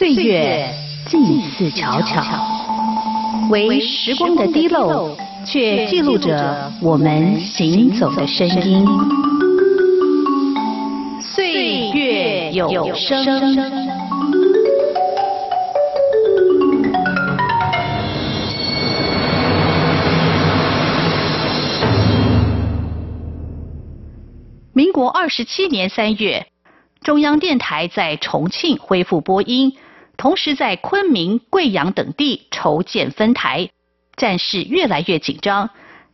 岁月近似悄悄，为时光的滴漏，却记录着我们行走的声音。岁月有声。民国二十七年三月，中央电台在重庆恢复播音，同时在昆明、贵阳等地筹建分台，战事越来越紧张。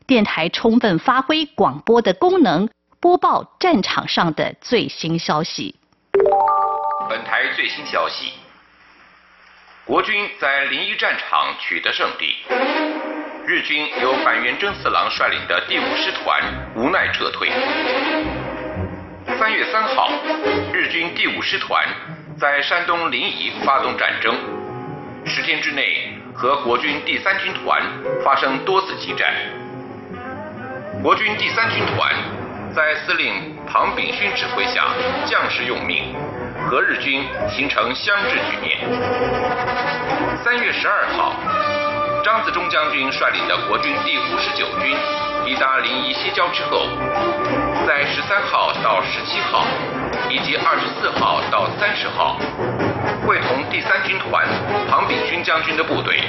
电台充分发挥广播的功能，播报战场上的最新消息。本台最新消息：国军在临沂战场取得胜利，日军由板垣征四郎率领的第五师团无奈撤退。三月三号，日军第五师团在山东临沂发动战争，十天之内和国军第三军团发生多次激战。国军第三军团在司令庞炳勋指挥下，将士用命，和日军形成相峙局面。三月十二号，张自忠将军率领的国军第五十九军抵达临沂西郊之后。在十三号到十七号，以及二十四号到三十号，会同第三军团庞炳勋将军的部队，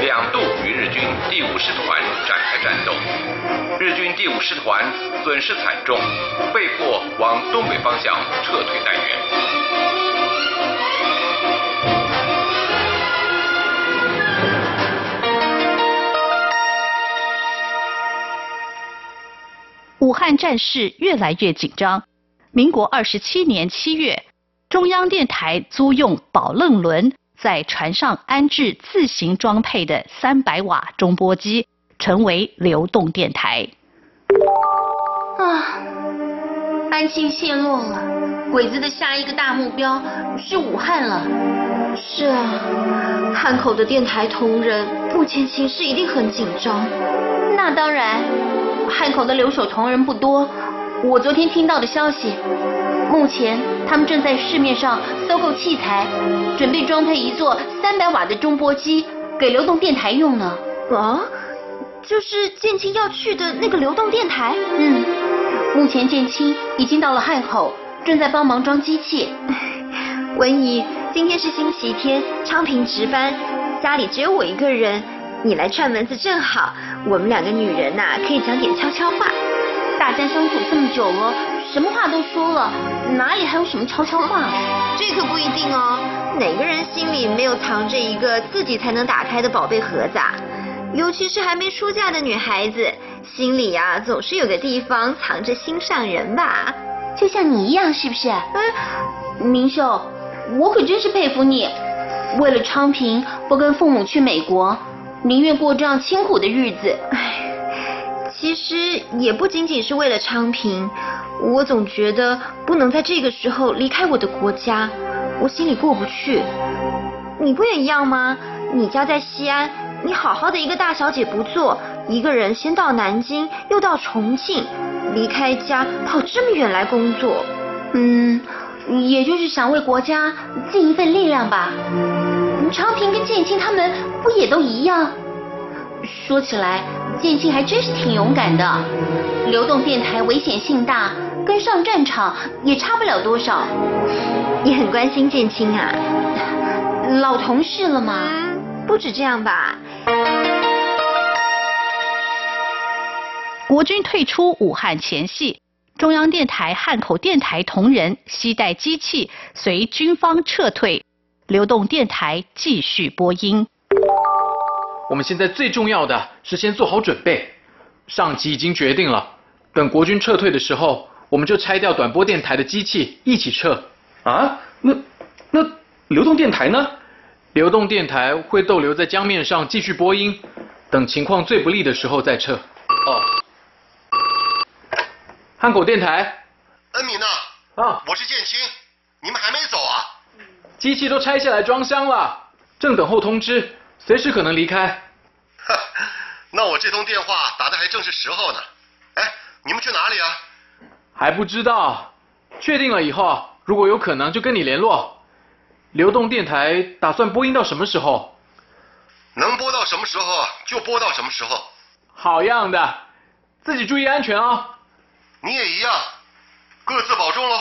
两度与日军第五师团展开战斗。日军第五师团损失惨重，被迫往东北方向撤退待援。武汉战事越来越紧张。民国二十七年七月，中央电台租用宝楞轮，在船上安置自行装配的三百瓦中波机，成为流动电台。啊，安庆陷落了，鬼子的下一个大目标是武汉了。是啊，汉口的电台同仁目前形势一定很紧张。那当然。汉口的留守同仁不多，我昨天听到的消息，目前他们正在市面上搜购器材，准备装配一座三百瓦的中波机给流动电台用呢。啊，就是建青要去的那个流动电台？嗯，目前建青已经到了汉口，正在帮忙装机器。文姨，今天是星期天，昌平值班，家里只有我一个人。你来串门子正好，我们两个女人呐，可以讲点悄悄话。大家相处这么久了，什么话都说了，哪里还有什么悄悄话？这可不一定哦。哪个人心里没有藏着一个自己才能打开的宝贝盒子？啊？尤其是还没出嫁的女孩子，心里呀总是有个地方藏着心上人吧？就像你一样，是不是？嗯，明秀，我可真是佩服你，为了昌平不跟父母去美国。宁愿过这样清苦的日子。唉，其实也不仅仅是为了昌平，我总觉得不能在这个时候离开我的国家，我心里过不去。你不也一样吗？你家在西安，你好好的一个大小姐不做，一个人先到南京，又到重庆，离开家跑这么远来工作。嗯，也就是想为国家尽一份力量吧。昌平跟建青他们不也都一样？说起来，建青还真是挺勇敢的。流动电台危险性大，跟上战场也差不了多少。你很关心建青啊？老同事了吗？不止这样吧。国军退出武汉前夕，中央电台汉口电台同仁携带机器随军方撤退。流动电台继续播音。我们现在最重要的是先做好准备。上级已经决定了，等国军撤退的时候，我们就拆掉短波电台的机器，一起撤。啊？那那流动电台呢？流动电台会逗留在江面上继续播音，等情况最不利的时候再撤。哦。汉口电台。恩米娜。啊。我是建清，你们还没走啊？机器都拆下来装箱了，正等候通知，随时可能离开。哈，那我这通电话打的还正是时候呢。哎，你们去哪里啊？还不知道，确定了以后，如果有可能就跟你联络。流动电台打算播音到什么时候？能播到什么时候就播到什么时候。好样的，自己注意安全哦。你也一样，各自保重喽。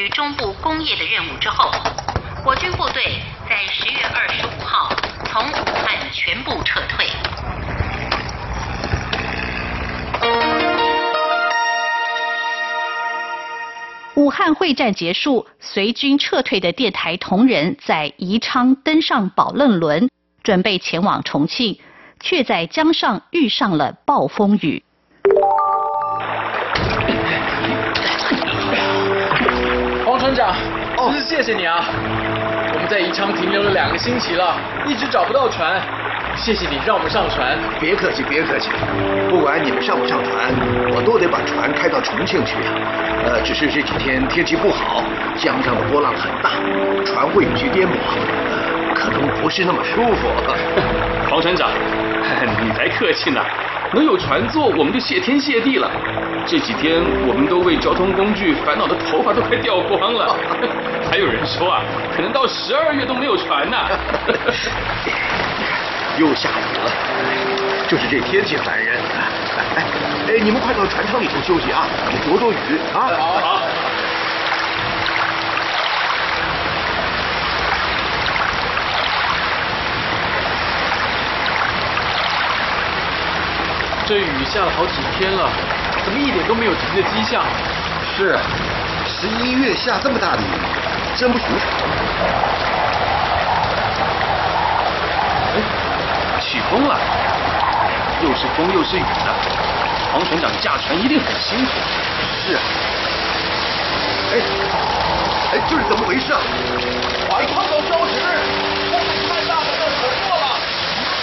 与中部工业的任务之后，我军部队在十月二十五号从武汉全部撤退。武汉会战结束，随军撤退的电台同仁在宜昌登上宝楞轮，准备前往重庆，却在江上遇上了暴风雨。谢谢你啊！我们在宜昌停留了两个星期了，一直找不到船。谢谢你让我们上船。别客气，别客气。不管你们上不上船，我都得把船开到重庆去啊。呃，只是这几天天气不好，江上的波浪很大，船会有些颠簸，呃，可能不是那么舒服。黄船长，你才客气呢。能有船坐，我们就谢天谢地了。这几天我们都为交通工具烦恼的头发都快掉光了。还有人说啊，可能到十二月都没有船呢。又下雨了，就是这天气烦人。哎哎，你们快到船舱里头休息啊，躲躲雨啊。好。好。这雨下了好几天了，怎么一点都没有停的迹象？是，十一月下这么大的雨，真不寻常。起风了，又是风又是雨的，黄船长驾船一定很辛苦。是啊，哎，哎，这是怎么回事啊？快快走消食，风太大了，要沉没了，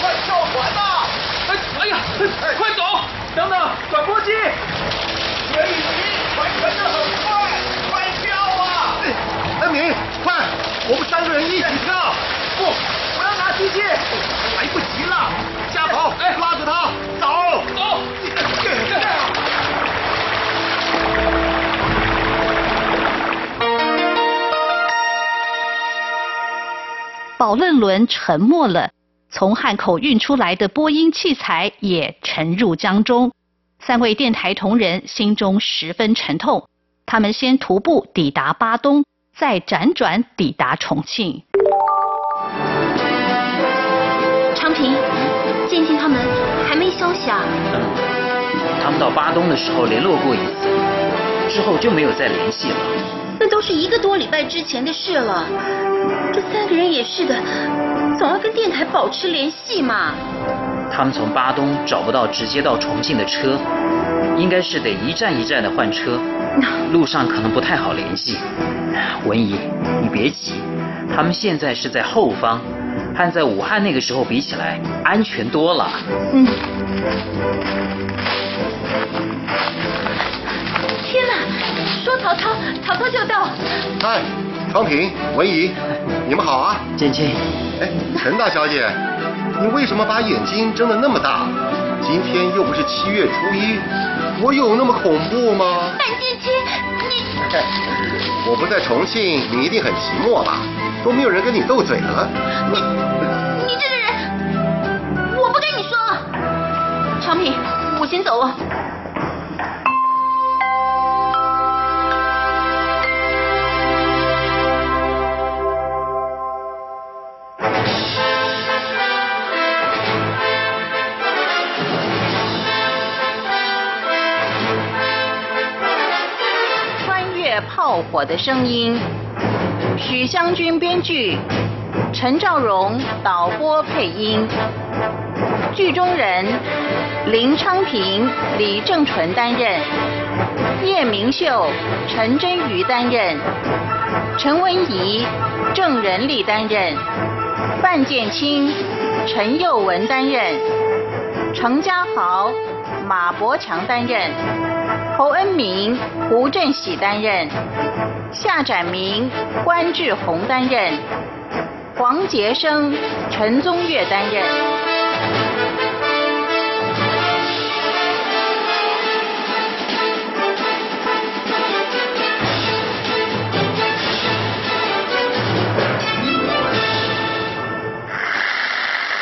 快跳船呐！哎，哎呀，快走！等等，转播机。水雨明，快传的很快，快跳啊！恩明，快，我们三个人一起跳。不，我要拿机器。来不及了，加跑！哎，拉着他走走。宝乐轮沉默了，从汉口运出来的播音器材也沉入江中。三位电台同仁心中十分沉痛，他们先徒步抵达巴东，再辗转抵达重庆。昌平，建清他们还没消息啊？嗯，他们到巴东的时候联络过一次，之后就没有再联系了。那都是一个多礼拜之前的事了。这三个人也是的，总要跟电台保持联系嘛。他们从巴东找不到直接到重庆的车，应该是得一站一站的换车，路上可能不太好联系。文怡，你别急，他们现在是在后方。和在武汉那个时候比起来，安全多了。嗯。说曹操，曹操就到。嗨，昌平、文怡，你们好啊。建清。哎，陈大小姐，你为什么把眼睛睁得那么大？今天又不是七月初一，我有那么恐怖吗？范建清，你。我不在重庆，你一定很寂寞吧？都没有人跟你斗嘴了。你你这个人，我不跟你说了。长平，我先走了。炮火的声音，许湘君编剧，陈兆荣导播配音。剧中人。林昌平、李正淳担任，叶明秀、陈真瑜担任，陈文怡、郑仁利担任，范建清、陈佑文担任，程家豪、马伯强担任，侯恩明、胡振喜担任，夏展明、关志宏担任，黄杰生、陈宗岳担任。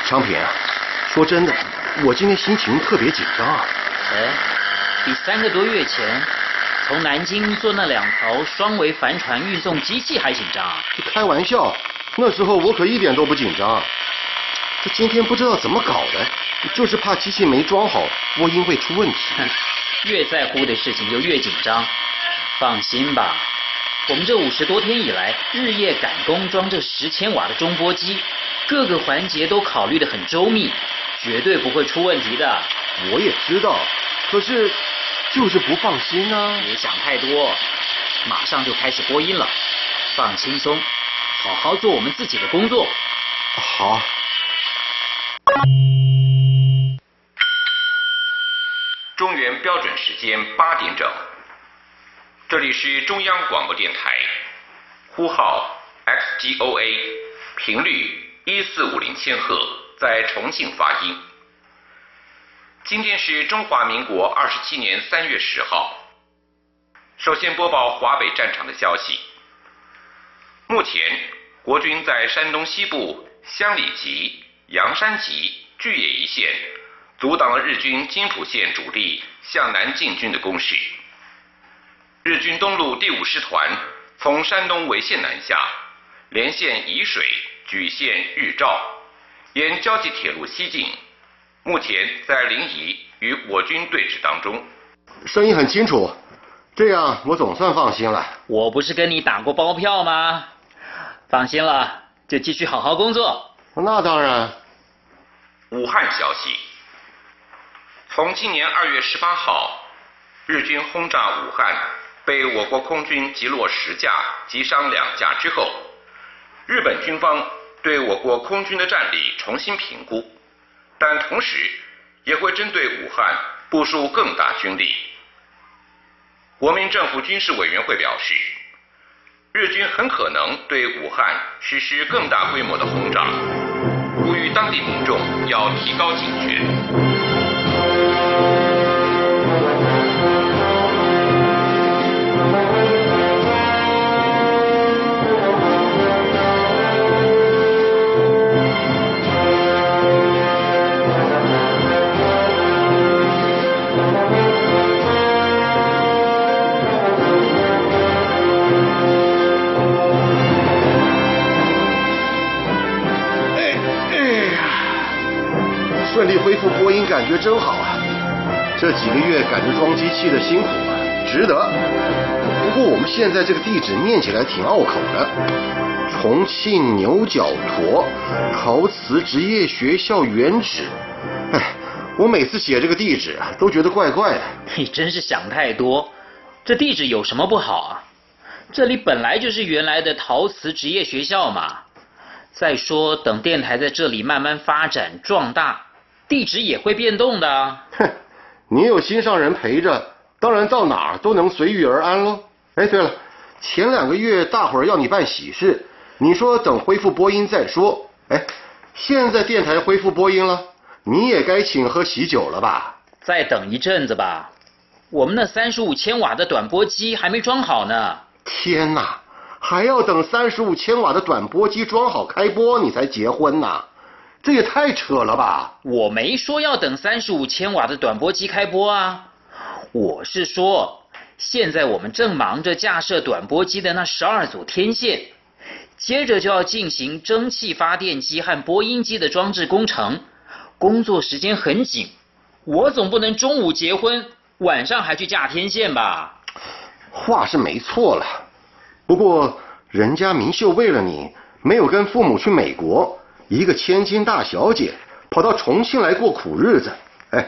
昌平，说真的，我今天心情特别紧张啊。哎，比三个多月前从南京坐那两条双桅帆船运送机器还紧张。开玩笑，那时候我可一点都不紧张。这今天不知道怎么搞的，就是怕机器没装好，播音会出问题。越在乎的事情就越紧张。放心吧，我们这五十多天以来，日夜赶工装这十千瓦的中波机。各个环节都考虑的很周密，绝对不会出问题的。我也知道，可是就是不放心啊！别想太多，马上就开始播音了，放轻松，好好做我们自己的工作。好。中原标准时间八点整，这里是中央广播电台，呼号 XGOA，频率。一四五零千赫在重庆发音。今天是中华民国二十七年三月十号。首先播报华北战场的消息。目前，国军在山东西部乡里集、阳山集、巨野一线，阻挡了日军津浦线主力向南进军的攻势。日军东路第五师团从山东潍县南下，连线沂水。莒县日照，沿交际铁路西进，目前在临沂与我军对峙当中。声音很清楚，这样我总算放心了。我不是跟你打过包票吗？放心了，就继续好好工作。那当然。武汉消息：从今年二月十八号，日军轰炸武汉，被我国空军击落十架，击伤两架之后。日本军方对我国空军的战力重新评估，但同时也会针对武汉部署更大军力。国民政府军事委员会表示，日军很可能对武汉实施更大规模的轰炸，呼吁当地民众要提高警觉。顺利恢复播音，感觉真好啊！这几个月赶着装机器的辛苦啊，值得。不过我们现在这个地址念起来挺拗口的，重庆牛角沱陶瓷职业学校原址。哎，我每次写这个地址啊，都觉得怪怪的。你真是想太多，这地址有什么不好啊？这里本来就是原来的陶瓷职业学校嘛。再说，等电台在这里慢慢发展壮大。地址也会变动的。哼，你有心上人陪着，当然到哪儿都能随遇而安喽。哎，对了，前两个月大伙儿要你办喜事，你说等恢复播音再说。哎，现在电台恢复播音了，你也该请喝喜酒了吧？再等一阵子吧，我们那三十五千瓦的短波机还没装好呢。天哪，还要等三十五千瓦的短波机装好开播你才结婚呐？这也太扯了吧！我没说要等三十五千瓦的短波机开播啊，我是说，现在我们正忙着架设短波机的那十二组天线，接着就要进行蒸汽发电机和播音机的装置工程，工作时间很紧，我总不能中午结婚，晚上还去架天线吧？话是没错了，不过人家明秀为了你，没有跟父母去美国，一个千金大小姐跑到重庆来过苦日子。哎，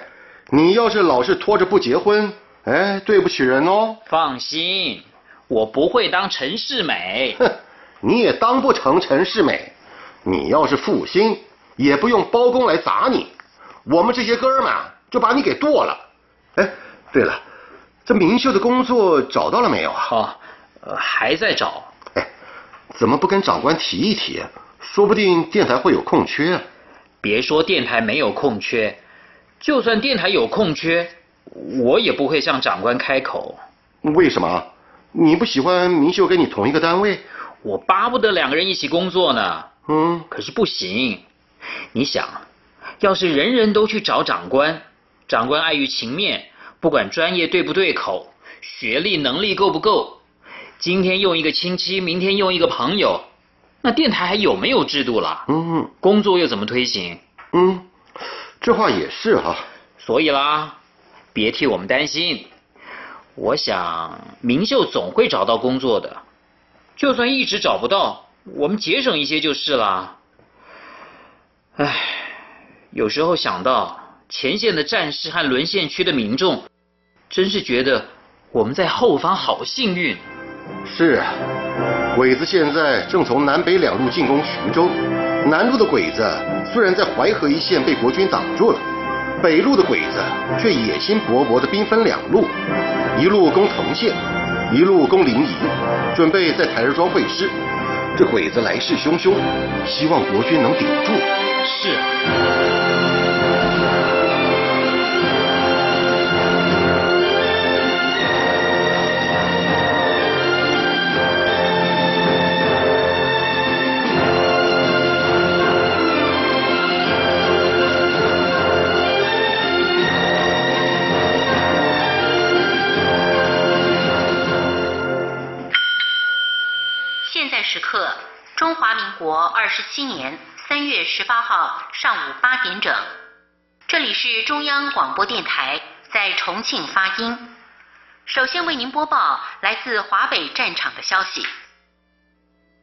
你要是老是拖着不结婚，哎，对不起人哦。放心，我不会当陈世美。哼，你也当不成陈世美。你要是负心，也不用包公来砸你，我们这些哥们就把你给剁了。哎，对了。这明秀的工作找到了没有啊？哦，呃，还在找。哎，怎么不跟长官提一提？说不定电台会有空缺。啊别说电台没有空缺，就算电台有空缺，我也不会向长官开口。为什么？你不喜欢明秀跟你同一个单位？我巴不得两个人一起工作呢。嗯，可是不行。你想，要是人人都去找长官，长官碍于情面。不管专业对不对口，学历能力够不够，今天用一个亲戚，明天用一个朋友，那电台还有没有制度了？嗯，工作又怎么推行？嗯，这话也是哈。所以啦，别替我们担心，我想明秀总会找到工作的，就算一直找不到，我们节省一些就是了。唉，有时候想到。前线的战士和沦陷区的民众，真是觉得我们在后方好幸运。是啊，鬼子现在正从南北两路进攻徐州。南路的鬼子虽然在淮河一线被国军挡住了，北路的鬼子却野心勃勃的兵分两路，一路攻藤县，一路攻临沂，准备在台儿庄会师。这鬼子来势汹汹，希望国军能顶住。是。国二十七年三月十八号上午八点整，这里是中央广播电台，在重庆发音。首先为您播报来自华北战场的消息。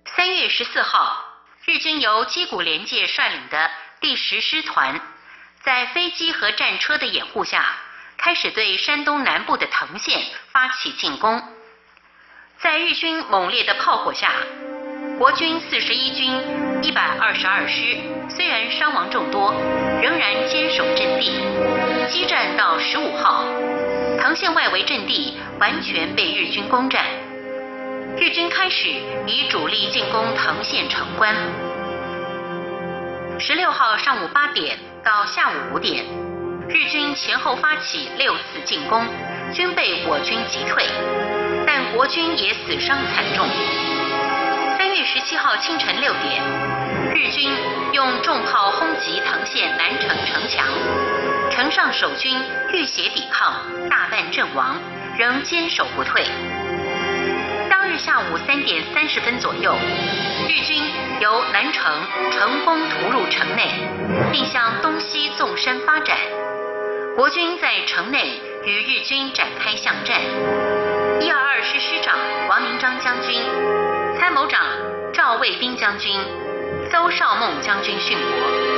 三月十四号，日军由矶谷廉介率领的第十师团，在飞机和战车的掩护下，开始对山东南部的藤县发起进攻。在日军猛烈的炮火下。国军四十一军一百二十二师虽然伤亡众多，仍然坚守阵地。激战到十五号，藤县外围阵地完全被日军攻占。日军开始以主力进攻藤县城关。十六号上午八点到下午五点，日军前后发起六次进攻，均被我军击退，但国军也死伤惨重。月十七号清晨六点，日军用重炮轰击藤县南城城墙，城上守军浴血抵抗，大半阵亡，仍坚守不退。当日下午三点三十分左右，日军由南城乘风突入城内，并向东西纵深发展。国军在城内与日军展开巷战。一二二师师长王明章将军。参谋长赵卫兵将军、邹少梦将军殉国。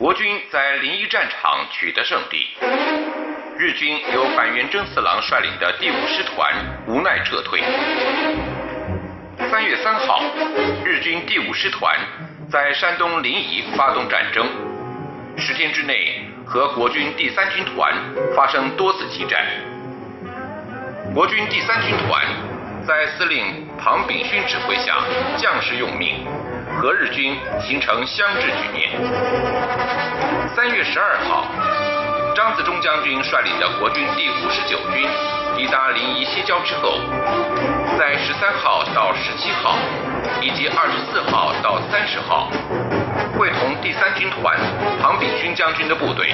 国军在临沂战场取得胜利，日军由板垣征四郎率领的第五师团无奈撤退。三月三号，日军第五师团在山东临沂发动战争，十天之内和国军第三军团发生多次激战。国军第三军团在司令庞炳勋指挥下，将士用命。和日军形成相峙局面。三月十二号，张自忠将军率领的国军第五十九军抵达临沂西郊之后，在十三号到十七号以及二十四号到三十号，会同第三军团庞炳勋将军的部队，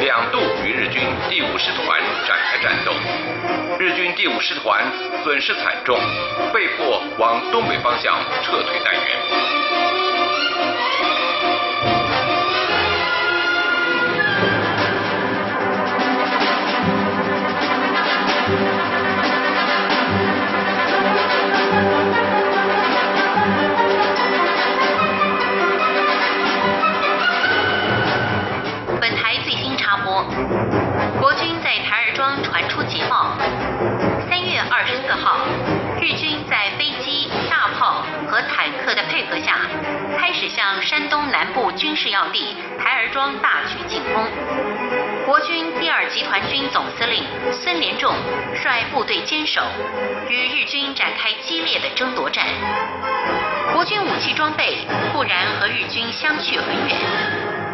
两度与日军第五师团展开战斗。日军第五师团损失惨重，被迫往东北方向撤退待援。率部队坚守，与日军展开激烈的争夺战。国军武器装备固然和日军相去很远，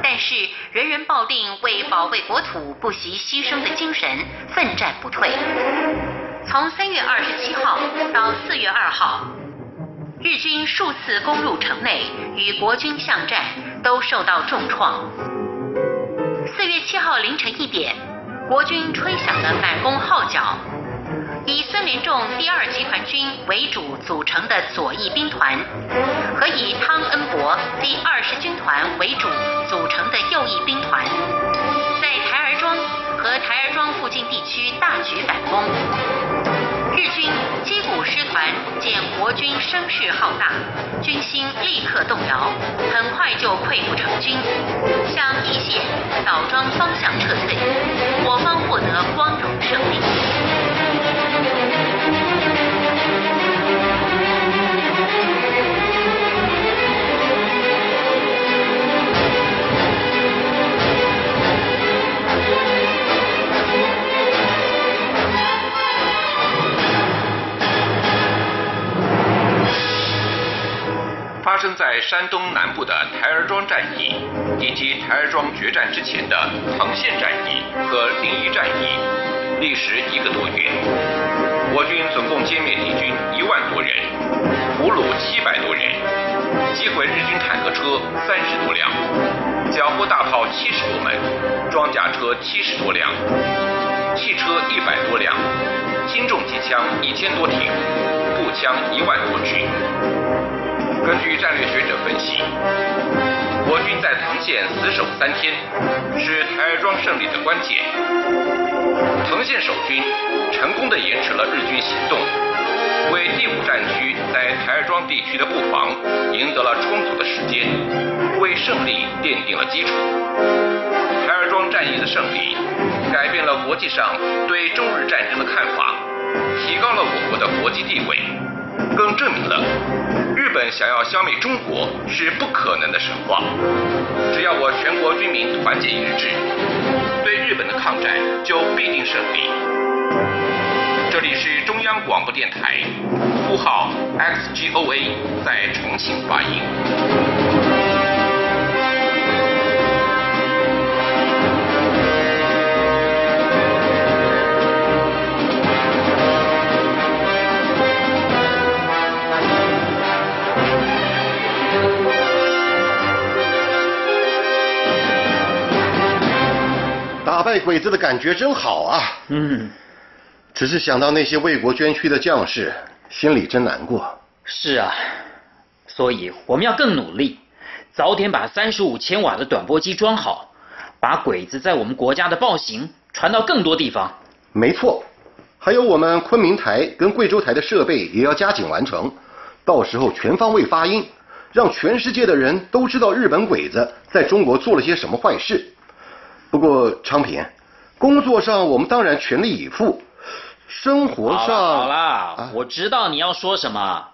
但是人人抱定为保卫国土不惜牺牲的精神，奋战不退。从三月二十七号到四月二号，日军数次攻入城内，与国军巷战，都受到重创。四月七号凌晨一点，国军吹响了反攻号角。以孙连仲第二集团军为主组成的左翼兵团，和以汤恩伯第二十军团为主组成的右翼兵团，在台儿庄和台儿庄附近地区大举反攻。日军矶谷师团见国军声势浩大，军心立刻动摇，很快就溃不成军，向易县、枣庄方向撤退，我方获得光荣胜利。生在山东南部的台儿庄战役，以及台儿庄决战之前的藤县战役和临沂战役，历时一个多月。我军总共歼灭敌军一万多人，俘虏七百多人，击毁日军坦克车三十多辆，缴获大炮七十多门，装甲车七十多辆，汽车一百多辆，轻重机枪一千多挺，步枪一万多支。根据战略学者分析，我军在藤县死守三天，是台儿庄胜利的关键。藤县守军成功的延迟了日军行动，为第五战区在台儿庄地区的布防赢得了充足的时间，为胜利奠定了基础。台儿庄战役的胜利，改变了国际上对中日战争的看法，提高了我国的国际地位，更证明了日本想要消灭中国是不可能的神话。只要我全国军民团结一致，对日本的抗战就必定胜利。这里是中央广播电台，呼号 XGOA 在重庆发音。打败鬼子的感觉真好啊！嗯，只是想到那些为国捐躯的将士，心里真难过。是啊，所以我们要更努力，早点把三十五千瓦的短波机装好，把鬼子在我们国家的暴行传到更多地方。没错，还有我们昆明台跟贵州台的设备也要加紧完成，到时候全方位发音，让全世界的人都知道日本鬼子在中国做了些什么坏事。不过昌平，工作上我们当然全力以赴，生活上好了，我知道你要说什么。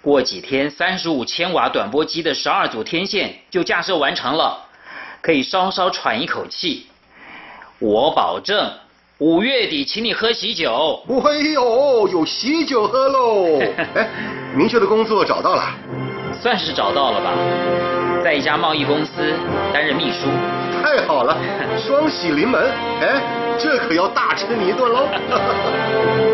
过几天，三十五千瓦短波机的十二组天线就架设完成了，可以稍稍喘一口气。我保证，五月底请你喝喜酒。哎呦，有喜酒喝喽！哎，明确的工作找到了，算是找到了吧，在一家贸易公司担任秘书。太好了，双喜临门！哎，这可要大吃你一顿喽！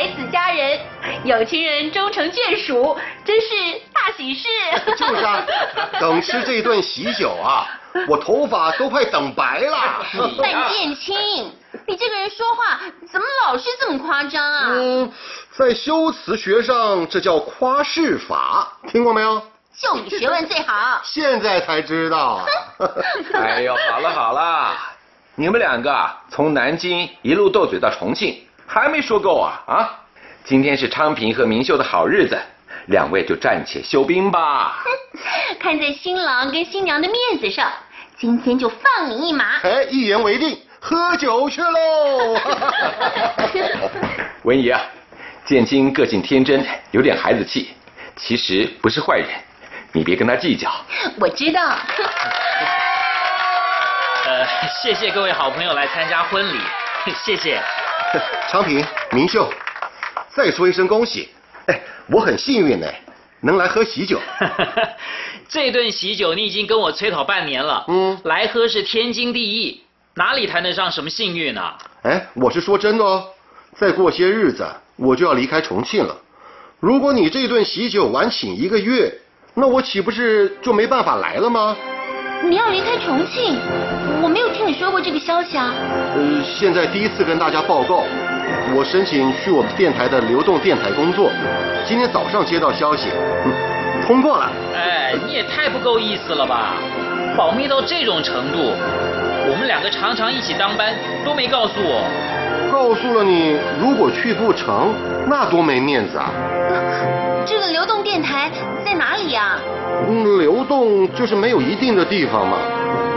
才子佳人，有情人终成眷属，真是大喜事。就是啊，等吃这顿喜酒啊，我头发都快等白了。范建清，你这个人说话怎么老是这么夸张啊？嗯，在修辞学上，这叫夸饰法，听过没有？就你学问最好。现在才知道。哎呦，好了好了，你们两个啊从南京一路斗嘴到重庆，还没说够啊啊！今天是昌平和明秀的好日子，两位就暂且休兵吧。看在新郎跟新娘的面子上，今天就放你一马。哎，一言为定，喝酒去喽！文姨啊，建清个性天真，有点孩子气，其实不是坏人，你别跟他计较。我知道。呃，谢谢各位好朋友来参加婚礼，谢谢。昌平、明秀，再说一声恭喜。哎，我很幸运呢，能来喝喜酒。这顿喜酒你已经跟我催讨半年了，嗯，来喝是天经地义，哪里谈得上什么幸运呢？哎，我是说真的哦，再过些日子我就要离开重庆了。如果你这顿喜酒晚请一个月，那我岂不是就没办法来了吗？你要离开重庆？我没有听你说过这个消息啊。呃，现在第一次跟大家报告，我申请去我们电台的流动电台工作，今天早上接到消息，嗯，通过了。哎，你也太不够意思了吧！保密到这种程度，我们两个常常一起当班，都没告诉我。告诉了你，如果去不成，那多没面子啊！这个流动电台在哪里呀、嗯，流动就是没有一定的地方嘛，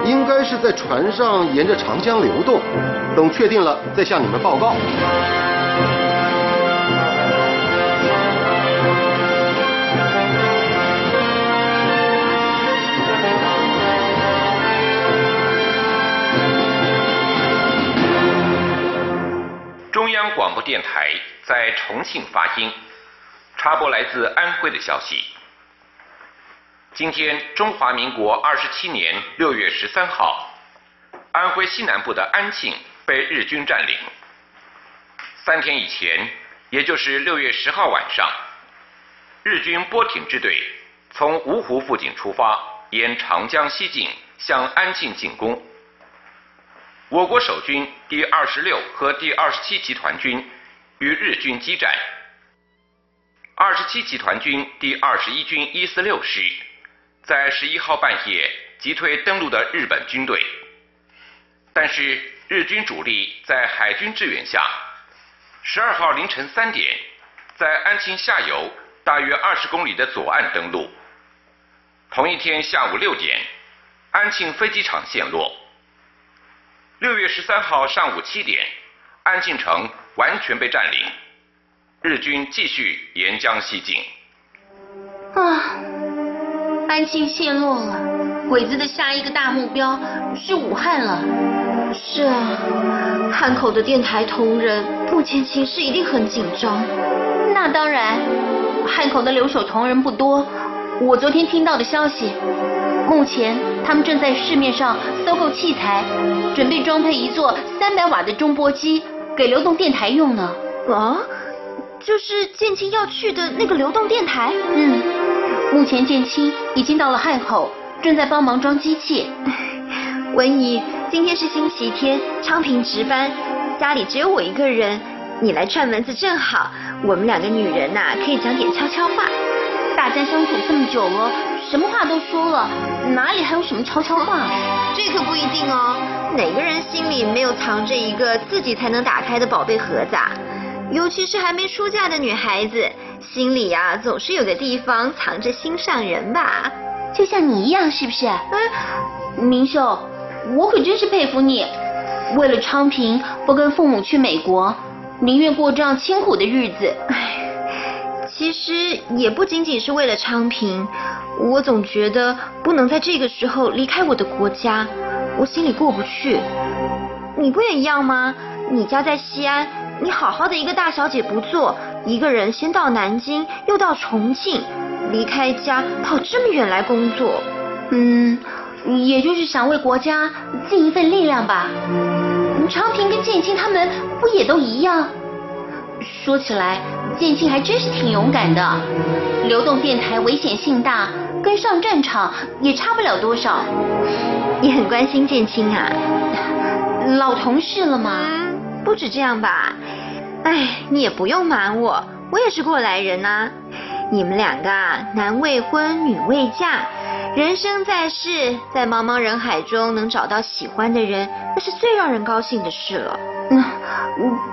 应该是在船上沿着长江流动。等确定了再向你们报告。中央广播电台在重庆发音，插播来自安徽的消息。今天，中华民国二十七年六月十三号，安徽西南部的安庆被日军占领。三天以前，也就是六月十号晚上，日军波艇支队从芜湖附近出发，沿长江西进，向安庆进攻。我国守军第二十六和第二十七集团军与日军激战。二十七集团军第二十一军一四六师在十一号半夜击退登陆的日本军队，但是日军主力在海军支援下，十二号凌晨三点，在安庆下游大约二十公里的左岸登陆。同一天下午六点，安庆飞机场陷落。六月十三号上午七点，安庆城完全被占领，日军继续沿江西进。啊，安庆陷落了，鬼子的下一个大目标是武汉了。是啊，汉口的电台同仁目前形势一定很紧张。那当然，汉口的留守同仁不多。我昨天听到的消息，目前他们正在市面上搜购器材，准备装配一座三百瓦的中波机给流动电台用呢。啊，就是建清要去的那个流动电台。嗯，目前建青已经到了汉口，正在帮忙装机器。文怡，今天是星期天，昌平值班，家里只有我一个人，你来串门子正好，我们两个女人呐、可以讲点悄悄话。大家相处这么久了，什么话都说了，哪里还有什么悄悄话？这可不一定哦，哪个人心里没有藏着一个自己才能打开的宝贝盒子啊？尤其是还没出嫁的女孩子，心里呀、总是有个地方藏着心上人吧？就像你一样，是不是？嗯，明秀，我可真是佩服你，为了昌平，不跟父母去美国，宁愿过这样清苦的日子。其实也不仅仅是为了昌平，我总觉得不能在这个时候离开我的国家，我心里过不去。你不也一样吗？你家在西安，你好好的一个大小姐不做，一个人先到南京，又到重庆，离开家跑这么远来工作。嗯，也就是想为国家尽一份力量吧。长平跟建清他们不也都一样？说起来，建清还真是挺勇敢的。流动电台危险性大，跟上战场也差不了多少。你很关心建清啊？老同事了吗？不止这样吧。哎，你也不用瞒我，我也是过来人呐。你们两个啊男未婚女未嫁，人生在世，在茫茫人海中能找到喜欢的人，那是最让人高兴的事了。嗯，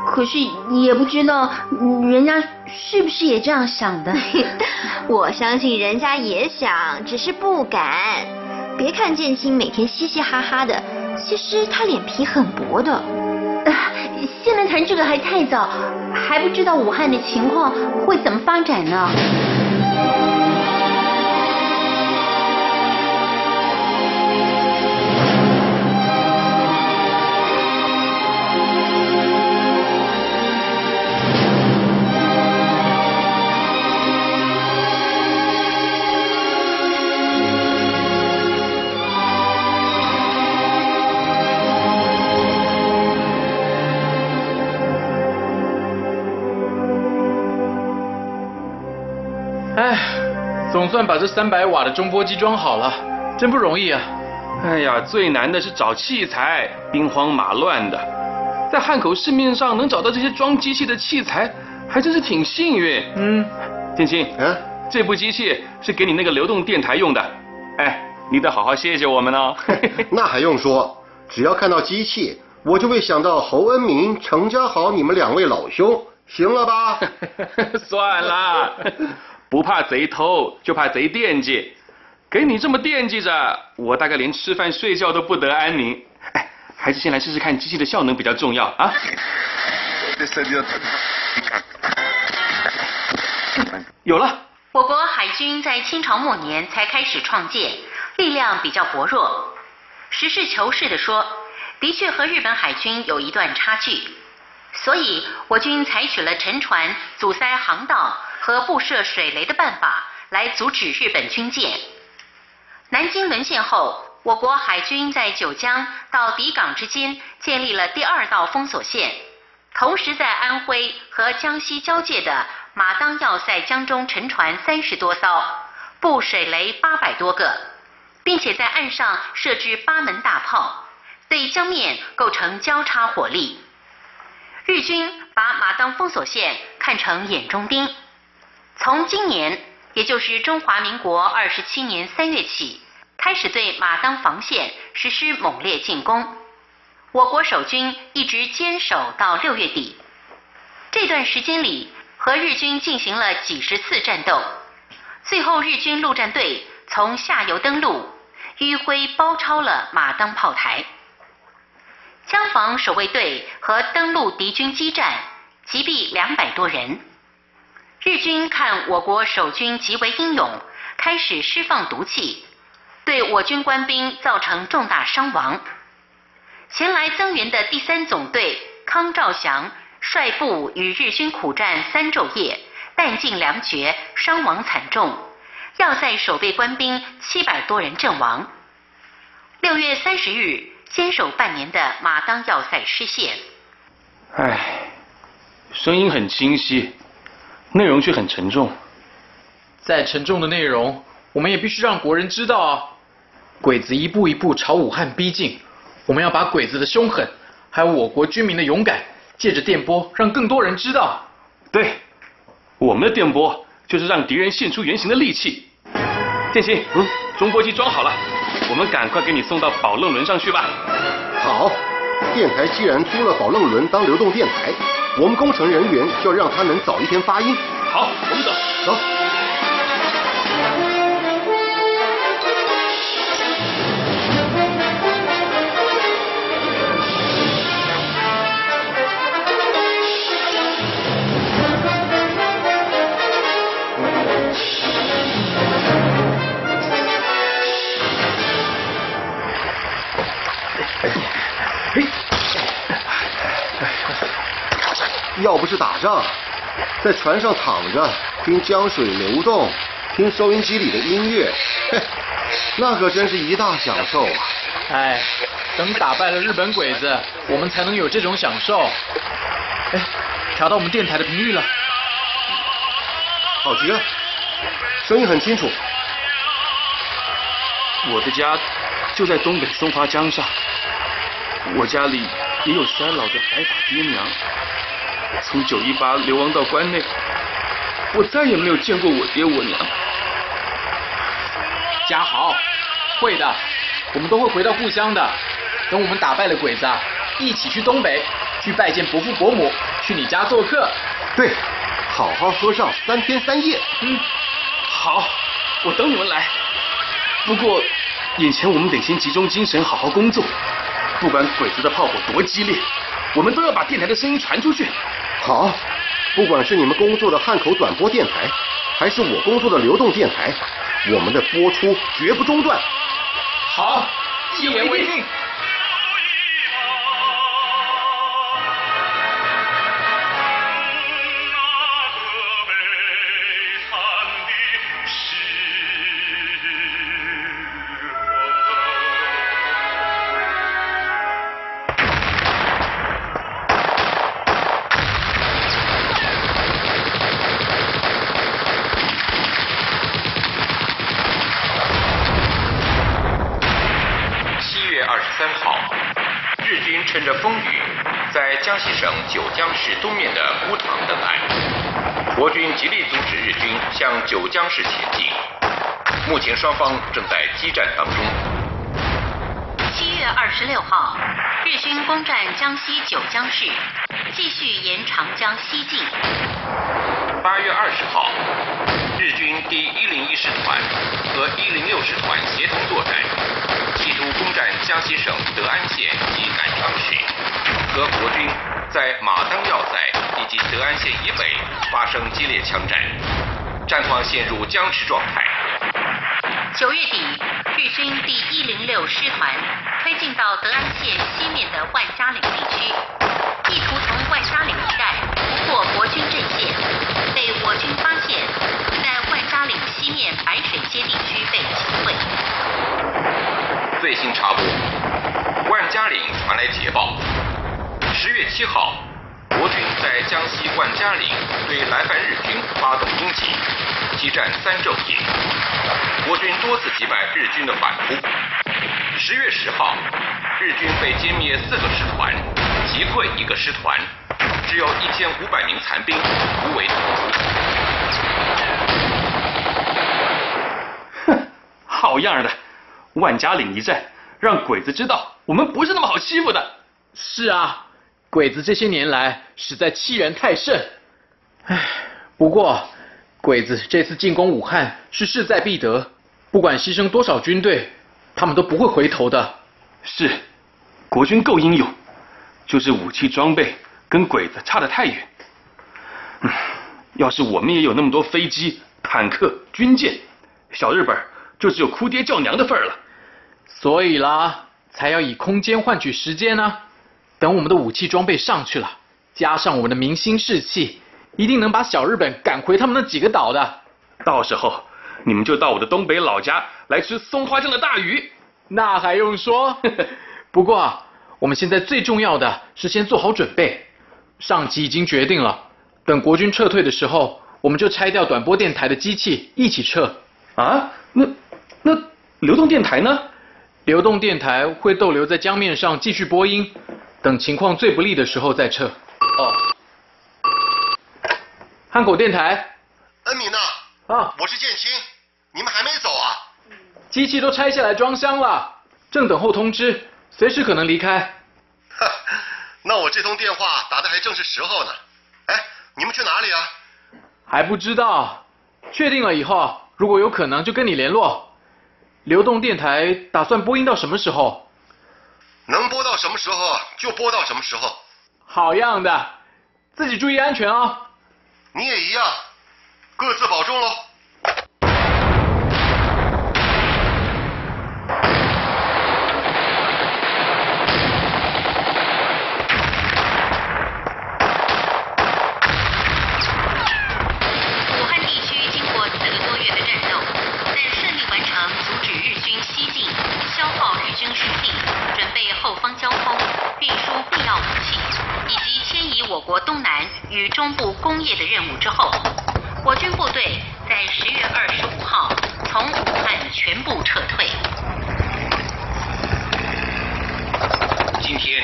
可是也不知道人家是不是也这样想的。我相信人家也想，只是不敢。别看建清每天嘻嘻哈哈的，其实他脸皮很薄的。现在谈这个还太早，还不知道武汉的情况会怎么发展呢。总算把这三百瓦的中波机装好了，真不容易啊！哎呀，最难的是找器材，兵荒马乱的，在汉口市面上能找到这些装机器的器材，还真是挺幸运。嗯，建清，嗯，这部机器是给你那个流动电台用的，哎，你得好好谢谢我们哦。那还用说，只要看到机器，我就会想到侯恩明、程家豪你们两位老兄，行了吧？算了。不怕贼偷，就怕贼惦记。给你这么惦记着，我大概连吃饭睡觉都不得安宁。哎，还是先来试试看机器的效能比较重要啊。有了。我国海军在清朝末年才开始创建，力量比较薄弱。实事求是的说，的确和日本海军有一段差距。所以，我军采取了沉船阻塞航道。和布设水雷的办法来阻止日本军舰。南京沦陷后，我国海军在九江到底港之间建立了第二道封锁线，同时在安徽和江西交界的马当要塞江中沉船三十多艘，布水雷八百多个，并且在岸上设置八门大炮，对江面构成交叉火力。日军把马当封锁线看成眼中钉。从今年，也就是中华民国二十七年三月起，开始对马当防线实施猛烈进攻。我国守军一直坚守到六月底。这段时间里，和日军进行了几十次战斗。最后，日军陆战队从下游登陆，迂回包抄了马当炮台。枪防守卫队和登陆敌军激战，击毙两百多人。日军看我国守军极为英勇，开始释放毒气，对我军官兵造成重大伤亡。前来增援的第三总队康兆祥率部与日军苦战三昼夜，弹尽粮绝，伤亡惨重，要塞守备官兵七百多人阵亡。六月三十日，坚守半年的马当要塞失陷。唉，声音很清晰。内容却很沉重，再沉重的内容，我们也必须让国人知道啊！鬼子一步一步朝武汉逼近，我们要把鬼子的凶狠，还有我国军民的勇敢，借着电波让更多人知道。对，我们的电波就是让敌人现出原形的利器。建新，嗯，中波机装好了，我们赶快给你送到宝楞轮上去吧。好，电台既然租了宝楞轮当流动电台。我们工程人员就要让他能早一天发音。好，我们走走。要不是打仗，在船上躺着听江水流动，听收音机里的音乐，嘿，那可真是一大享受啊！哎，等打败了日本鬼子，我们才能有这种享受。哎，调到我们电台的频率了，好极了，声音很清楚。我的家就在东北松花江上，我家里也有衰老的白发爹娘。从九一八流亡到关内，我再也没有见过我爹我娘。家豪，会的，我们都会回到故乡的。等我们打败了鬼子，一起去东北，去拜见伯父伯母，去你家做客。对，好好喝上三天三夜。嗯，好，我等你们来。不过，眼前我们得先集中精神，好好工作。不管鬼子的炮火多激烈，我们都要把电台的声音传出去。好，不管是你们工作的汉口短波电台，还是我工作的流动电台，我们的播出绝不中断。好，一言为定。军极力阻止日军向九江市前进。目前双方正在激战当中。七月二十六号，日军攻占江西九江市，继续沿长江西进。八月二十号，日军第一零一师团和一零六师团协同作战，企图攻占江西省德安县及南昌市，和国军在马当要塞以及德安县以北发生激烈枪战，战况陷入僵持状态。九月底，日军第一零六师团推进到德安县西面的万家岭地区，意图从万家岭一带突破国军阵线，被我军发现，在万家岭西面白水街地区被击溃。最新插播：万家岭传来捷报，十月七号，国军在江西万家岭对来犯日军发动攻击，激战三昼夜，国军多次击败日军的反扑。十月十号，日军被歼灭四个师团，击溃一个师团，只有一千五百名残兵无为投出。哼，好样的！万家岭一战，让鬼子知道我们不是那么好欺负的。是啊，鬼子这些年来实在欺人太甚。唉，不过鬼子这次进攻武汉是势在必得，不管牺牲多少军队，他们都不会回头的。是，国军够英勇，就是武器装备跟鬼子差得太远。嗯，要是我们也有那么多飞机、坦克、军舰，小日本就只有哭爹叫娘的份儿了。所以啦，才要以空间换取时间呢。等我们的武器装备上去了，加上我们的民心士气，一定能把小日本赶回他们那几个岛的。到时候你们就到我的东北老家来吃松花江的大鱼。那还用说？不过我们现在最重要的是先做好准备。上级已经决定了，等国军撤退的时候，我们就拆掉短波电台的机器，一起撤。啊？那那流动电台呢？流动电台会逗留在江面上继续播音，等情况最不利的时候再撤。哦。汉口电台。恩敏娜。啊。我是建清，你们还没走啊？机器都拆下来装箱了，正等候通知，随时可能离开。哈，那我这通电话打的还正是时候呢。哎，你们去哪里啊？还不知道，确定了以后，如果有可能就跟你联络。流动电台打算播音到什么时候？能播到什么时候就播到什么时候。好样的，自己注意安全啊！你也一样，各自保重喽。中部工业的任务之后，我军部队在十月二十五号从武汉全部撤退。今天，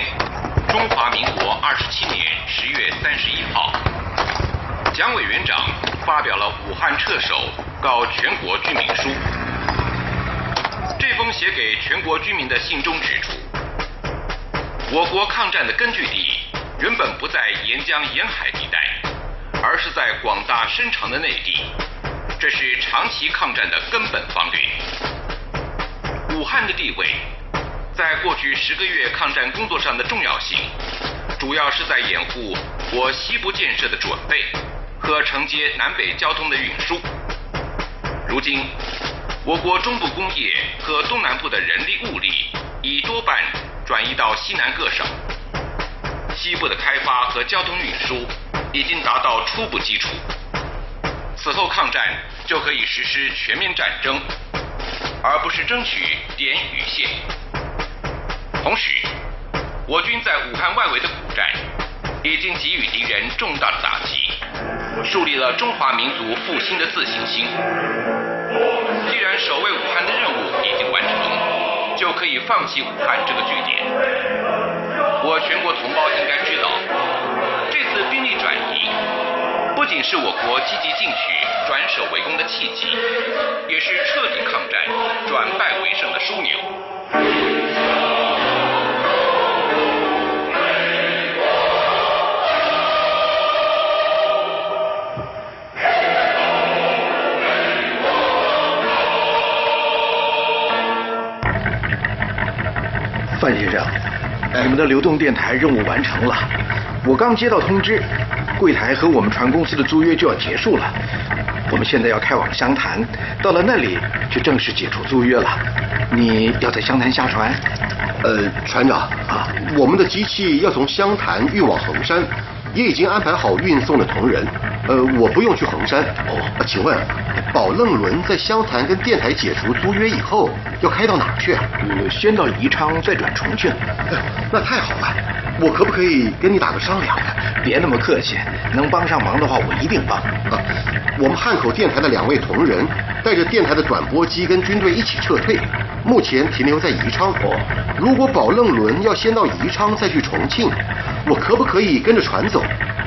中华民国二十七年十月三十一号，蒋委员长发表了武汉撤守告全国居民书。这封写给全国居民的信中指出，我国抗战的根据地原本不在沿江沿海地带，而是在广大深长的内地，这是长期抗战的根本方略。武汉的地位，在过去十个月抗战工作上的重要性，主要是在掩护我西部建设的准备和承接南北交通的运输。如今，我国中部工业和东南部的人力物力已多半转移到西南各省，西部的开发和交通运输已经达到初步基础。此后抗战就可以实施全面战争，而不是争取点与线。同时，我军在武汉外围的苦战已经给予敌人重大的打击，树立了中华民族复兴的自信心。既然守卫武汉的任务已经完成，就可以放弃武汉这个据点。我全国同胞应该知道，这次兵力转移不仅是我国积极进取、转守为攻的契机，也是彻底抗战、转败为胜的枢纽。范先生，你们的流动电台任务完成了。我刚接到通知，柜台和我们船公司的租约就要结束了。我们现在要开往湘潭，到了那里就正式解除租约了。你要在湘潭下船？呃，船长啊，我们的机器要从湘潭运往衡山，也已经安排好运送的同仁。呃，我不用去衡山。哦，请问，宝楞轮在湘潭跟电台解除租约以后，要开到哪儿去？呃，先到宜昌，再转重庆。那太好了，我可不可以跟你打个商量？别那么客气，能帮上忙的话，我一定帮。啊，我们汉口电台的两位同仁带着电台的转播机跟军队一起撤退，目前停留在宜昌。哦，如果宝楞轮要先到宜昌再去重庆，我可不可以跟着船走？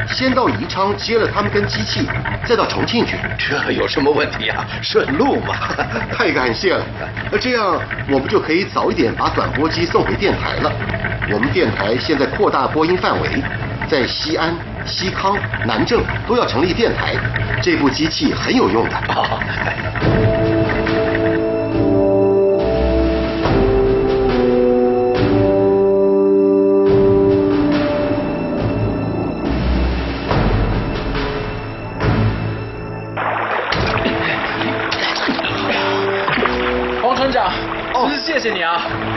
先到宜昌接了他们跟机器，再到重庆去，这有什么问题啊？顺路嘛！太感谢了，那这样我们就可以早一点把转播机送回电台了。我们电台现在扩大播音范围，在西安、西康、南郑都要成立电台，这部机器很有用的。谢谢你啊！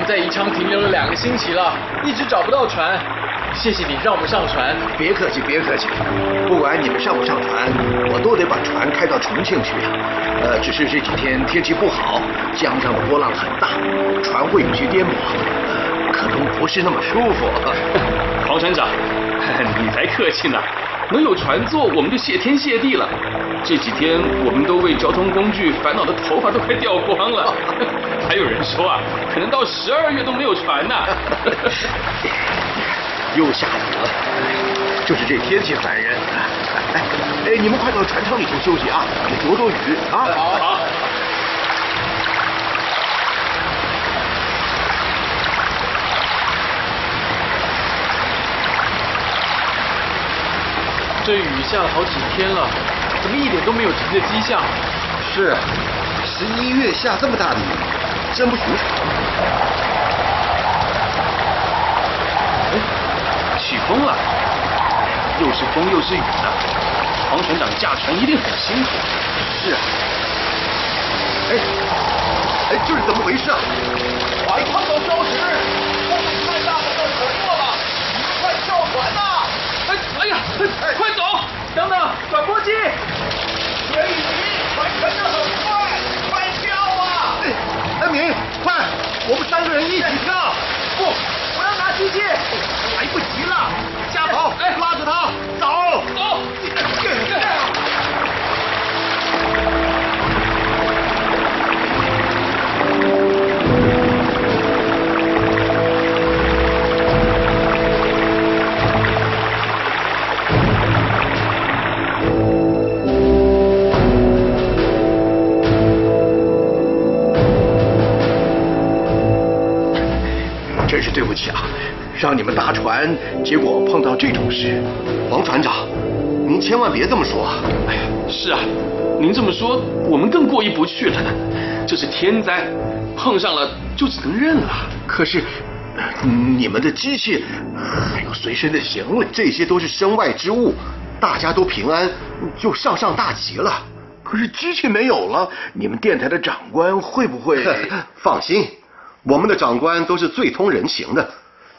我们在宜昌停留了两个星期了，一直找不到船。谢谢你让我们上船。别客气，别客气。不管你们上不上船，我都得把船开到重庆去啊。呃，只是这几天天气不好，江上的波浪很大，船会有些颠簸，呃，可能不是那么舒服。黄船长，你才客气呢。能有船坐，我们就谢天谢地了。这几天我们都为交通工具烦恼的头发都快掉光了。还有人说啊，可能到十二月都没有船呢。又下雨了，就是这天气烦人。哎哎，你们快到船舱里头休息啊，躲躲雨啊。好。好。这雨下了好几天了，怎么一点都没有停的迹象？是，十一月下这么大的雨，真不寻常。哎，起风了，又是风又是雨的，黄船长驾船一定很辛苦。是啊。哎，哎，这是怎么回事啊？快看到礁石，风太大了，要沉没了，你们快跳船呐！快走！等等，转播机。水雨船沉得很快，快跳啊！阿明，快，我们三个人一起跳。不，我要拿机器。来不及了，家宝，哎，拉着他让你们搭船，结果碰到这种事。王船长，您千万别这么说。哎呀，是啊，您这么说，我们更过意不去了。这是天灾，碰上了就只能认了。可是，你们的机器还有随身的行李，这些都是身外之物，大家都平安，就上上大吉了。可是机器没有了，你们电台的长官会不会？放心，我们的长官都是最通人情的。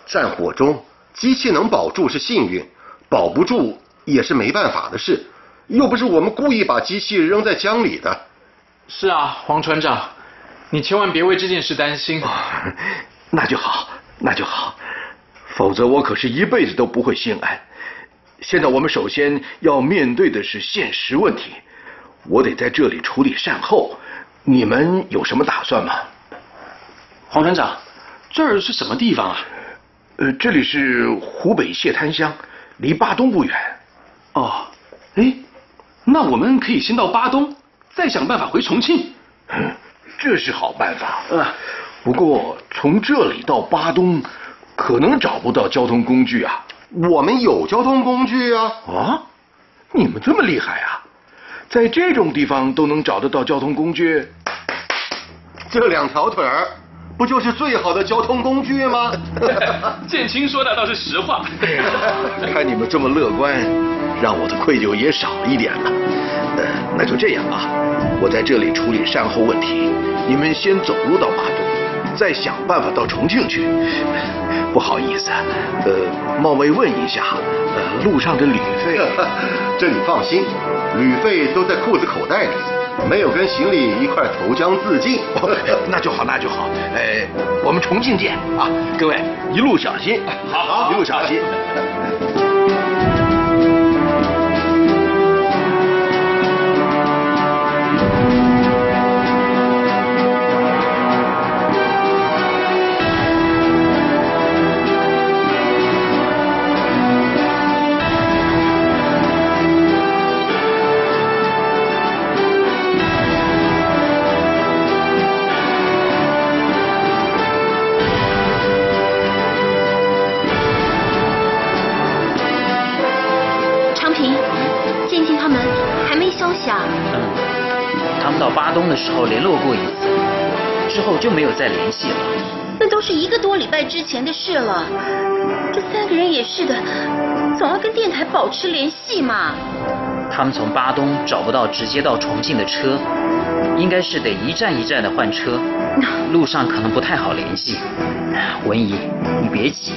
战火中，机器能保住是幸运，保不住也是没办法的事。又不是我们故意把机器扔在江里的。是啊，黄船长，你千万别为这件事担心。那就好，那就好，否则我可是一辈子都不会心安。现在我们首先要面对的是现实问题。我得在这里处理善后，你们有什么打算吗？黄船长，这儿是什么地方啊？呃，这里是湖北谢滩乡，离巴东不远。哦，哎，那我们可以先到巴东，再想办法回重庆。这是好办法。啊，不过从这里到巴东，可能找不到交通工具啊。我们有交通工具啊。啊，你们这么厉害啊！在这种地方都能找得到交通工具，这两条腿儿不就是最好的交通工具吗？建清说的倒是实话。看你们这么乐观，让我的愧疚也少一点了。呃，那就这样啊，我在这里处理善后问题，你们先走路到巴东，再想办法到重庆去。不好意思，呃，冒昧问一下，呃，路上的旅费？这你放心。旅费都在裤子口袋里，没有跟行李一块投江自尽。那就好，那就好。哎，我们重庆见啊！各位一路小心，好，一路小心。巴东的时候联络过一次，之后就没有再联系了。那都是一个多礼拜之前的事了。这三个人也是的，总要跟电台保持联系嘛。他们从巴东找不到直接到重庆的车，应该是得一站一站的换车，路上可能不太好联系。文怡，你别急，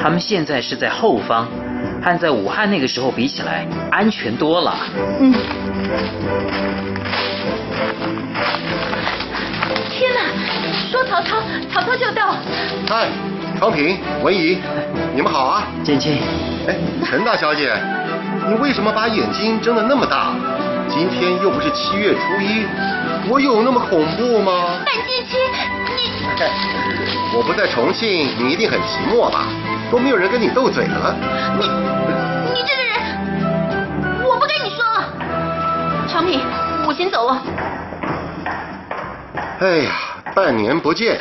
他们现在是在后方，和在武汉那个时候比起来安全多了。嗯。说曹操，曹操就到。嗨，昌平、文怡，你们好啊！建清，哎，陈大小姐，你为什么把眼睛睁得那么大？今天又不是七月初一，我有那么恐怖吗？范建清，你 我不在重庆，你一定很寂寞吧？都没有人跟你斗嘴了。你，你这个人，我不跟你说了。昌平，我先走了。哎呀！半年不见，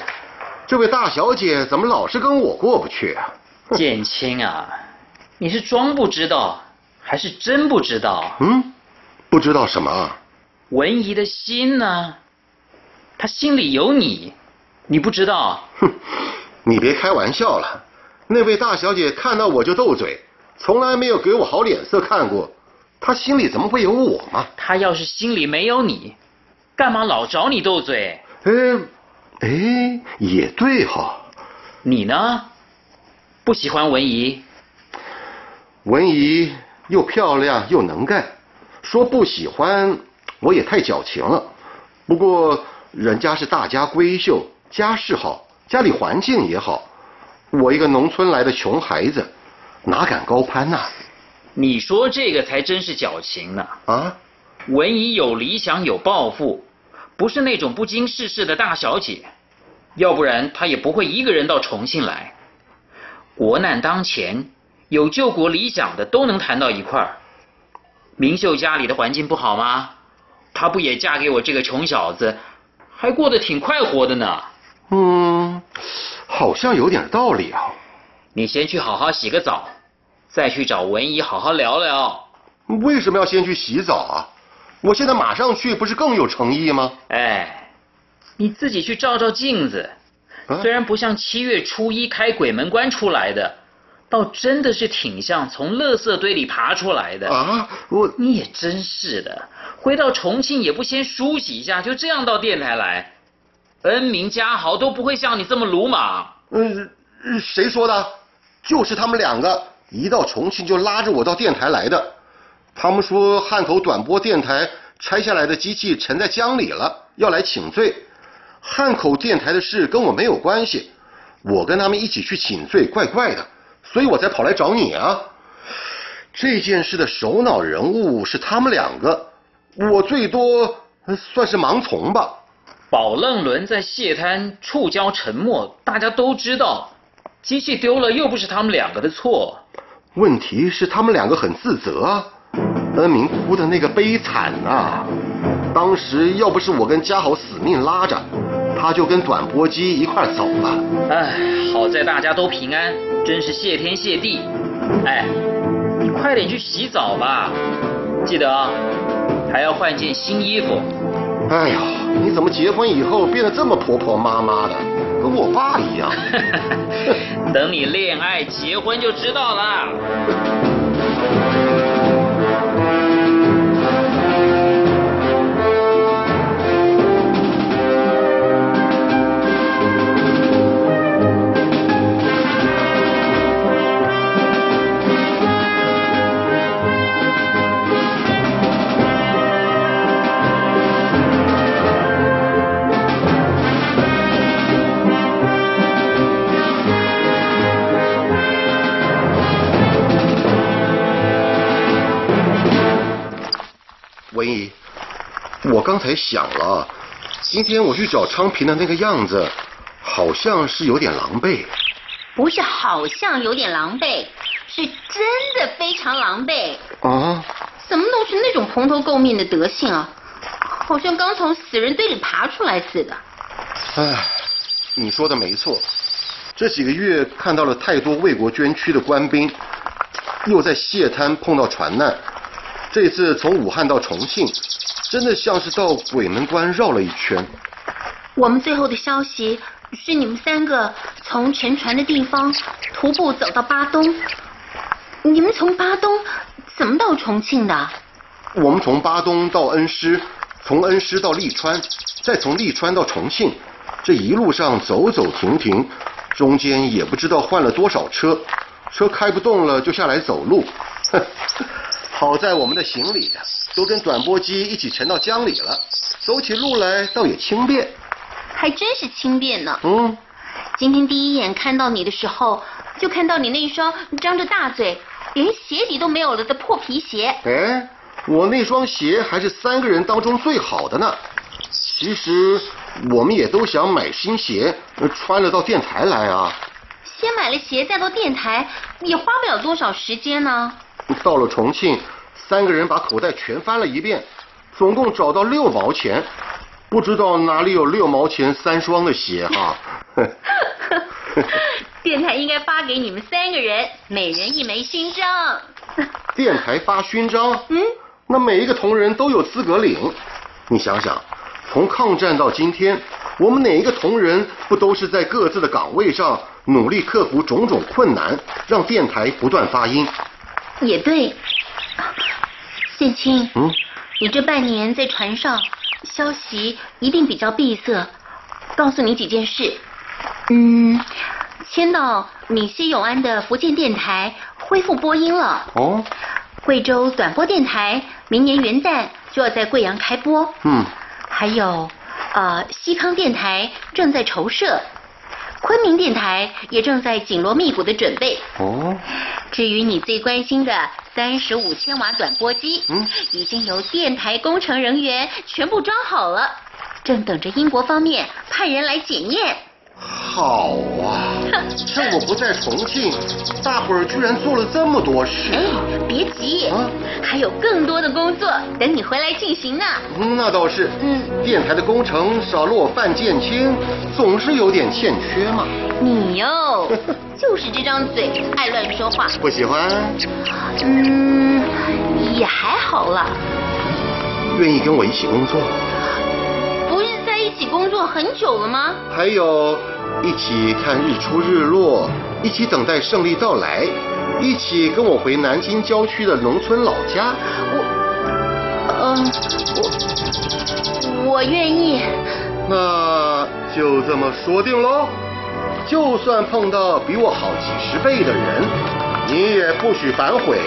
这位大小姐怎么老是跟我过不去啊？建清啊，你是装不知道，还是真不知道？嗯，不知道什么？文怡的心呢？她心里有你，你不知道？哼，你别开玩笑了。那位大小姐看到我就斗嘴，从来没有给我好脸色看过。她心里怎么会有我吗？她要是心里没有你，干嘛老找你斗嘴？嗯。哎，也对哈。你呢？不喜欢文怡？文姨又漂亮又能干，说不喜欢我也太矫情了。不过人家是大家闺秀，家世好，家里环境也好。我一个农村来的穷孩子，哪敢高攀呐？你说这个才真是矫情呢。啊？文姨有理想有抱负。不是那种不经世事的大小姐，要不然她也不会一个人到重庆来。国难当前，有救国理想的都能谈到一块儿。明秀家里的环境不好吗？她不也嫁给我这个穷小子，还过得挺快活的呢。嗯，好像有点道理啊。你先去好好洗个澡，再去找文姨好好聊聊。为什么要先去洗澡啊？我现在马上去，不是更有诚意吗？哎，你自己去照照镜子，虽然不像七月初一开鬼门关出来的，倒真的是挺像从垃圾堆里爬出来的啊！我你也真是的，回到重庆也不先梳洗一下，就这样到电台来，恩明家豪都不会像你这么鲁莽。嗯，谁说的？就是他们两个一到重庆就拉着我到电台来的。他们说汉口短波电台拆下来的机器沉在江里了，要来请罪。汉口电台的事跟我没有关系，我跟他们一起去请罪，怪怪的，所以我才跑来找你啊。这件事的首脑人物是他们两个，我最多算是盲从吧。宝楞轮在蟹滩触礁沉没，大家都知道，机器丢了又不是他们两个的错。问题是他们两个很自责啊。恩明哭的那个悲惨呐！当时要不是我跟嘉豪死命拉着，他就跟短波机一块走了。哎，好在大家都平安，真是谢天谢地。哎，你快点去洗澡吧，记得啊，还要换件新衣服。哎呦，你怎么结婚以后变得这么婆婆妈妈的，跟我爸一样？等你恋爱结婚就知道了。才想了，今天我去找昌平的那个样子，好像是有点狼狈。不是好像有点狼狈，是真的非常狼狈。啊？怎么弄成那种蓬头垢面的德性啊？好像刚从死人堆里爬出来似的。哎，你说的没错，这几个月看到了太多为国捐躯的官兵，又在蟹滩碰到船难。这次从武汉到重庆，真的像是到鬼门关绕了一圈。我们最后的消息是，你们三个从沉船的地方徒步走到巴东。你们从巴东怎么到重庆的？我们从巴东到恩施，从恩施到利川，再从利川到重庆。这一路上走走停停，中间也不知道换了多少车，车开不动了就下来走路。好在我们的行李都跟短波机一起沉到江里了，走起路来倒也轻便，还真是轻便呢。嗯，今天第一眼看到你的时候，就看到你那双张着大嘴、连鞋底都没有了的破皮鞋。哎，我那双鞋还是三个人当中最好的呢。其实我们也都想买新鞋，穿了到电台来啊。先买了鞋再到电台，也花不了多少时间呢。到了重庆，三个人把口袋全翻了一遍，总共找到六毛钱，不知道哪里有六毛钱三双的鞋哈。电台应该发给你们三个人，每人一枚勋章。电台发勋章？嗯，那每一个同仁都有资格领。你想想，从抗战到今天，我们哪一个同仁不都是在各自的岗位上努力克服种种困难，让电台不断发音？也对，建清，嗯，你这半年在船上，消息一定比较闭塞。告诉你几件事，嗯，签到闽西永安的福建电台恢复播音了。哦，贵州短波电台明年元旦就要在贵阳开播。嗯，还有，呃，西康电台正在筹设。昆明电台也正在紧锣密鼓的准备。哦。至于你最关心的三十五千瓦短波机，嗯，已经由电台工程人员全部装好了，正等着英国方面派人来检验。好啊。趁我不在重庆，大伙儿居然做了这么多事。哎，别急，还有更多的工作等你回来进行呢。那倒是，嗯，电台的工程少了我范建清，总是有点欠缺嘛。你哟，就是这张嘴爱乱说话。不喜欢？嗯，也还好啦。愿意跟我一起工作？一起工作很久了吗？还有，一起看日出日落，一起等待胜利到来，一起跟我回南京郊区的农村老家。我，嗯，我我愿意。那就这么说定喽。就算碰到比我好几十倍的人，你也不许反悔。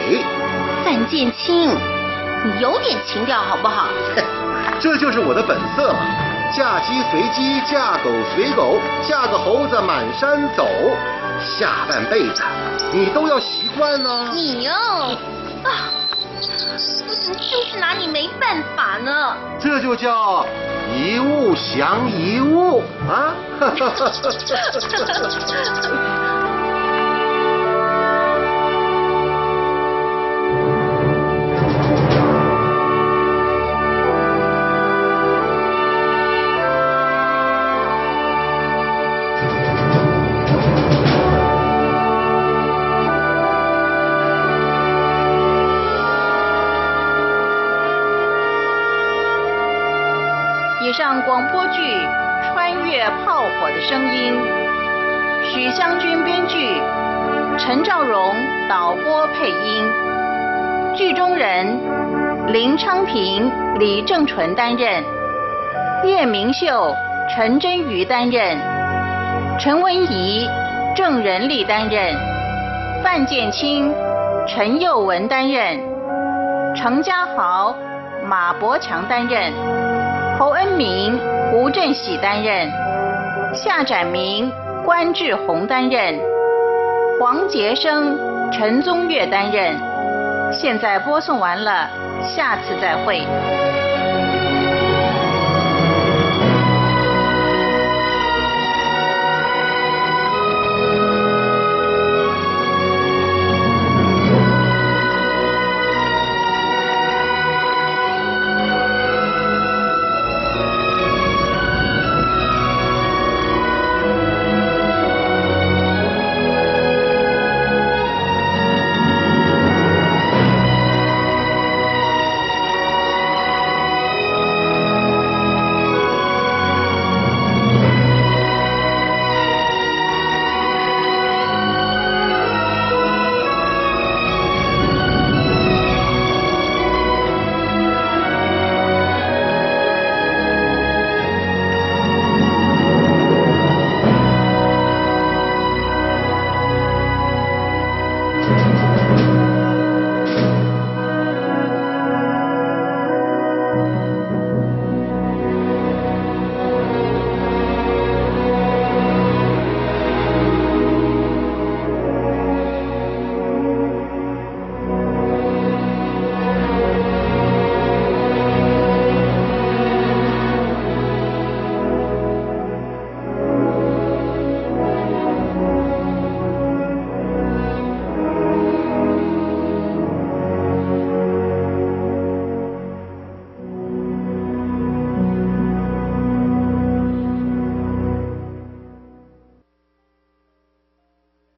范建清，你有点情调好不好？这就是我的本色嘛。嫁鸡随鸡，嫁狗随狗，嫁个猴子满山走。下半辈子你都要习惯呢。你哟，啊，我怎么就是拿你没办法呢？这就叫一物降一物啊！湘军编剧，陈兆荣导播配音，剧中人林昌平、李正淳担任，叶明秀、陈真瑜担任，陈文怡、郑仁利担任，范建清、陈佑文担任，程家豪、马伯强担任。侯恩明、吴振喜担任，夏展明、关志宏担任，黄杰生、陈宗岳担任。现在播送完了，下次再会。